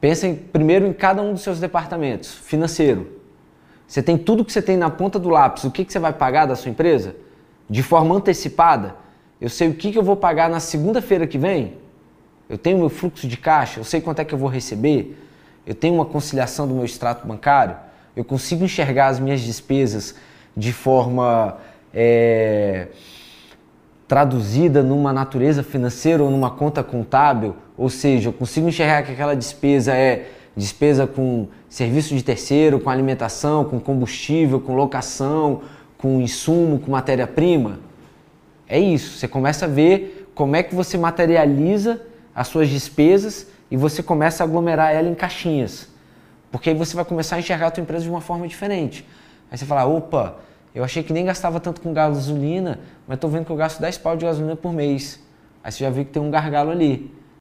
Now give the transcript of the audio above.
Pensa em, primeiro em cada um dos seus departamentos. Financeiro. Você tem tudo que você tem na ponta do lápis. O que, que você vai pagar da sua empresa? De forma antecipada. Eu sei o que, que eu vou pagar na segunda-feira que vem. Eu tenho meu fluxo de caixa. Eu sei quanto é que eu vou receber. Eu tenho uma conciliação do meu extrato bancário. Eu consigo enxergar as minhas despesas de forma é, traduzida numa natureza financeira ou numa conta contábil, ou seja, eu consigo enxergar que aquela despesa é despesa com serviço de terceiro, com alimentação, com combustível, com locação, com insumo, com matéria-prima. É isso, você começa a ver como é que você materializa as suas despesas e você começa a aglomerar ela em caixinhas. Porque aí você vai começar a enxergar a tua empresa de uma forma diferente. Aí você fala, opa, eu achei que nem gastava tanto com gasolina, mas estou vendo que eu gasto 10 pau de gasolina por mês. Aí você já viu que tem um gargalo ali.